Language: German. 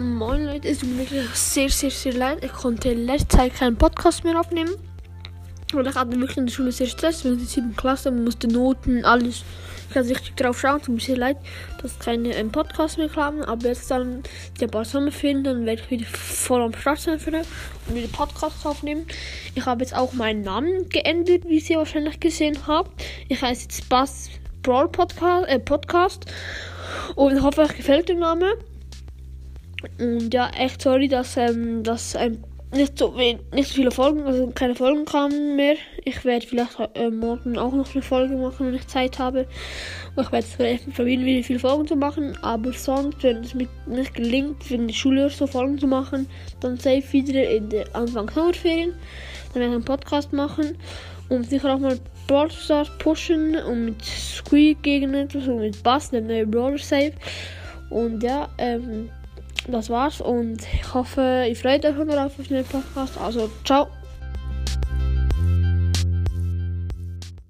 Moin Leute, es tut mir wirklich sehr, sehr, sehr leid. Ich konnte in letzter Zeit keinen Podcast mehr aufnehmen. Und ich hatte wirklich in der Schule sehr Stress, wir sind in der 7. Klasse, man musste Noten, alles. Ich hatte richtig drauf schauen, es tut mir sehr leid, dass keine ähm, Podcasts mehr kamen. Aber jetzt dann die paar Sommerferien, dann werde ich wieder voll am Start sein für und wieder Podcasts aufnehmen. Ich habe jetzt auch meinen Namen geändert, wie ihr wahrscheinlich gesehen habt. Ich heiße jetzt Bass Brawl Podcast, äh, Podcast. Und hoffe, euch gefällt der Name. Und ja, echt sorry, dass, ähm, dass ähm, nicht, so, nicht so viele Folgen, also keine Folgen kamen mehr. Ich werde vielleicht äh, morgen auch noch eine Folge machen, wenn ich Zeit habe. Und ich werde vielleicht probieren, wieder viele Folgen zu machen. Aber sonst, wenn es mir nicht gelingt, wegen der Schule so Folgen zu machen, dann safe wieder in der Anfang Sommerferien. Dann werde ich einen Podcast machen und sicher auch mal Brawl pushen und mit Squeak gegen etwas und mit Bass, der neue Brawler Safe. Und ja, ähm, das war's und ich hoffe, ihr freut euch noch auf den Podcast. Also, ciao.